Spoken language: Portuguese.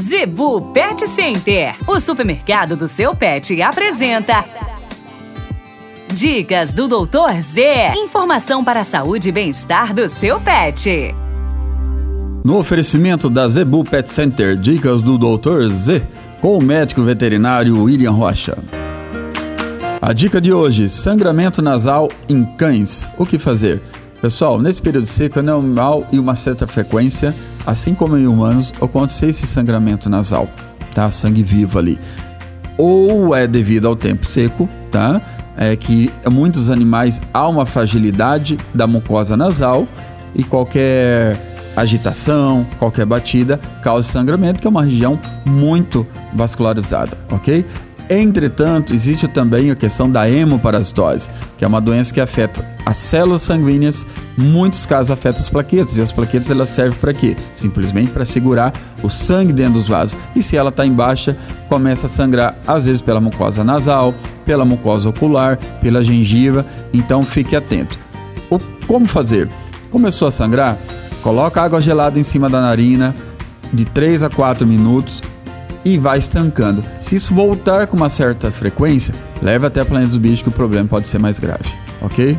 Zebu Pet Center, o supermercado do seu pet, apresenta. Dicas do Doutor Z. Informação para a saúde e bem-estar do seu pet. No oferecimento da Zebu Pet Center, dicas do Doutor Z, com o médico veterinário William Rocha. A dica de hoje: sangramento nasal em cães. O que fazer? Pessoal, nesse período seco é normal e uma certa frequência, assim como em humanos, acontecer esse sangramento nasal, tá? Sangue vivo ali. Ou é devido ao tempo seco, tá? É que muitos animais há uma fragilidade da mucosa nasal e qualquer agitação, qualquer batida causa sangramento, que é uma região muito vascularizada, ok? Entretanto, existe também a questão da hemoparasitose, que é uma doença que afeta as células sanguíneas, muitos casos afeta as plaquetas, e as plaquetas elas servem para quê? Simplesmente para segurar o sangue dentro dos vasos. E se ela está em baixa, começa a sangrar, às vezes pela mucosa nasal, pela mucosa ocular, pela gengiva, então fique atento. O, como fazer? Começou a sangrar? Coloca água gelada em cima da narina de 3 a 4 minutos e vai estancando. Se isso voltar com uma certa frequência, leve até a planeta dos bichos que o problema pode ser mais grave, ok?